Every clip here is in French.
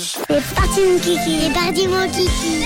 Rouge. C'est parti mon kiki, c'est parti mon kiki.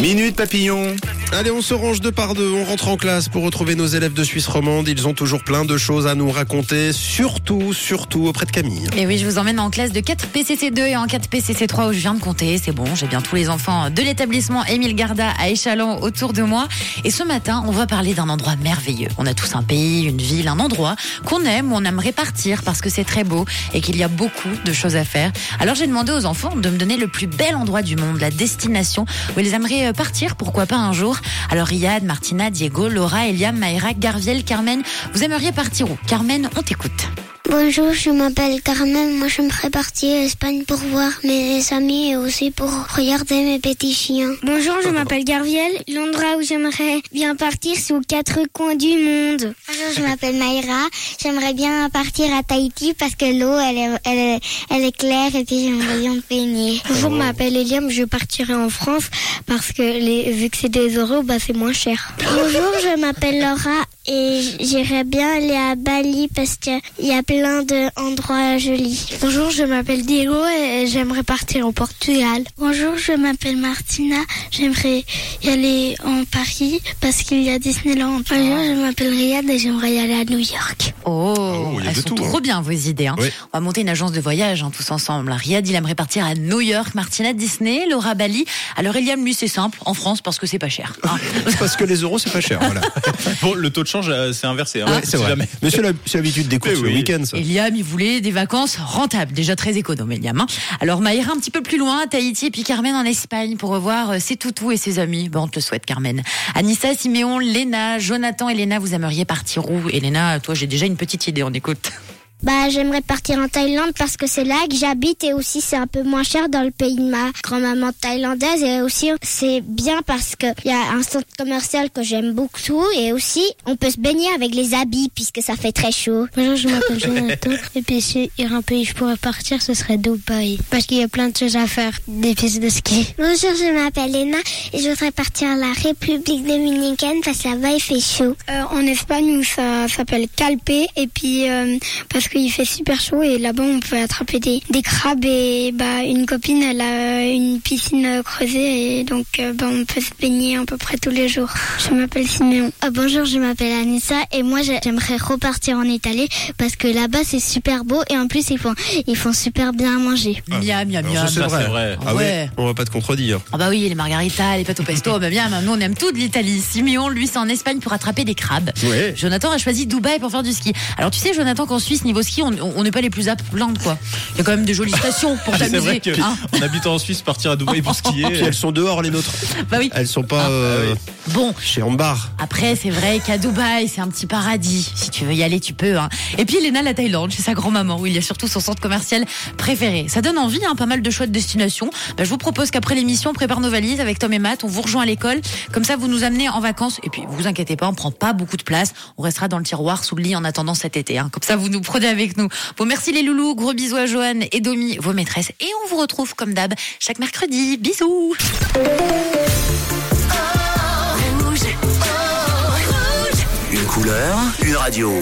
Minute Papillon. Allez, on se range deux par deux, on rentre en classe pour retrouver nos élèves de Suisse romande. Ils ont toujours plein de choses à nous raconter, surtout, surtout auprès de Camille. Et oui, je vous emmène en classe de 4 PCC2 et en 4 PCC3 où je viens de compter. C'est bon, j'ai bien tous les enfants de l'établissement Émile Garda à Échalon autour de moi. Et ce matin, on va parler d'un endroit merveilleux. On a tous un pays, une ville, un endroit qu'on aime, où on aimerait partir parce que c'est très beau et qu'il y a beaucoup de choses à faire. Alors j'ai demandé aux enfants de me donner le plus bel endroit du monde, la destination où ils aimeraient partir, pourquoi pas un jour. Alors Riyad, Martina, Diego, Laura, Eliam, Maïra, Garviel, Carmen, vous aimeriez partir où? Carmen, on t'écoute. Bonjour, je m'appelle Carmen. Moi, j'aimerais partir en Espagne pour voir mes amis et aussi pour regarder mes petits chiens. Bonjour, je m'appelle Garviel. L'endroit où j'aimerais bien partir, c'est aux quatre coins du monde. Bonjour, je m'appelle Maïra. J'aimerais bien partir à Tahiti parce que l'eau, elle est, elle, est, elle est claire et puis j'aimerais bien me baigner. Bonjour, je m'appelle Eliam. Je partirai en France parce que les, vu que c'est des euros, bah, c'est moins cher. Bonjour, je m'appelle Laura et j'irais bien aller à Bali parce qu'il y a plein d'endroits jolis. Bonjour, je m'appelle Diego et j'aimerais partir au Portugal. Bonjour, je m'appelle Martina. J'aimerais y aller en Paris parce qu'il y a Disneyland. Bonjour, je m'appelle Riyad et j'aimerais y aller à New York. Oh, Oh, elles sont tout, trop hein. bien vos idées. hein. Oui. On va monter une agence de voyage hein, tous ensemble. Riyad, il aimerait partir à New York, Martina Disney, Laura Bali. Alors Eliam, lui, c'est simple, en France parce que c'est pas cher. hein. Parce que les euros, c'est pas cher, voilà. Bon, le taux de change, euh, c'est inversé. Hein, Ouais, c'est si vrai. jamais. Mais c'est la- c'est l'habitude des courses le week-end. Eliam, il voulait des vacances rentables, déjà très économe, Eliam. hein. Alors Maïra, un petit peu plus loin, Tahiti, et puis Carmen en Espagne pour revoir euh, ses toutous et ses amis. Bon, on te le souhaite, Carmen. Anissa, Siméon, Léna, Jonathan, Elena, vous aimeriez partir où? Elena, toi, j'ai déjà une petite idée, on écoute. Bah, j'aimerais partir en Thaïlande parce que c'est là que j'habite et aussi c'est un peu moins cher dans le pays de ma grand-maman thaïlandaise et aussi c'est bien parce que il y a un centre commercial que j'aime beaucoup et aussi on peut se baigner avec les habits puisque ça fait très chaud. Bonjour, je m'appelle Jonathan. Et puis, s'il y a un pays où je pourrais partir, ce serait Dubaï. Parce qu'il y a plein de choses à faire. Des pistes de ski. Bonjour, je m'appelle Léna et je voudrais partir à la République dominicaine parce que là-bas il fait chaud. Euh, en Espagne où ça s'appelle Calpe et puis euh, parce qu'il fait super chaud et là-bas on peut attraper des, des crabes et bah une copine elle a une piscine creusée et donc euh, bah, on peut se baigner à peu près tous les jours. Je m'appelle Siméon. Ah, bonjour, je m'appelle Anissa et moi j'ai- j'aimerais repartir en Italie parce que là-bas c'est super beau et en plus ils font ils font super bien à manger. Miam, miam, Alors, miam. ça, c'est vrai. Ah ouais. Ouais. On va pas te contredire. Ah bah oui, les margaritas, les pâtes au pesto, bah bien, nous on aime tout de l'Italie. Siméon, lui, c'est en Espagne pour attraper des crabes. Ouais. Jonathan a choisi Dubaï pour faire du ski. Alors tu sais, Jonathan, qu'en Suisse, niveau ski, on n'est pas les plus plaindre, quoi. Il y a quand même des jolies stations pour C'est vrai t'amuser. que, hein. en habitant en Suisse, partir à Dubaï pour skier. Puis elles sont dehors, les nôtres. bah oui. Elles sont pas Ah, euh, Bon, chez Ambar. Après, c'est vrai qu'à Dubaï, c'est un petit paradis. Si tu veux y aller, tu peux. Hein. Et puis, Elena, la Thaïlande, chez sa grand-maman, où il y a surtout son centre commercial préféré. Ça donne envie, hein, pas mal de choix de destinations. Bah, je vous propose qu'après l'émission, on prépare nos valises avec Tom et Matt. On vous rejoint à l'école. Comme ça, vous nous amenez en vacances. Et puis, vous inquiétez pas, on prend pas beaucoup de place. On restera dans le tiroir sous le lit en attendant cet été. Hein. Comme ça, vous nous prenez avec nous. Bon, merci les loulous. Gros bisous à Joanne et Domi, vos maîtresses. Et on vous retrouve, comme d'hab, chaque mercredi. Bisous. Une couleur, une radio.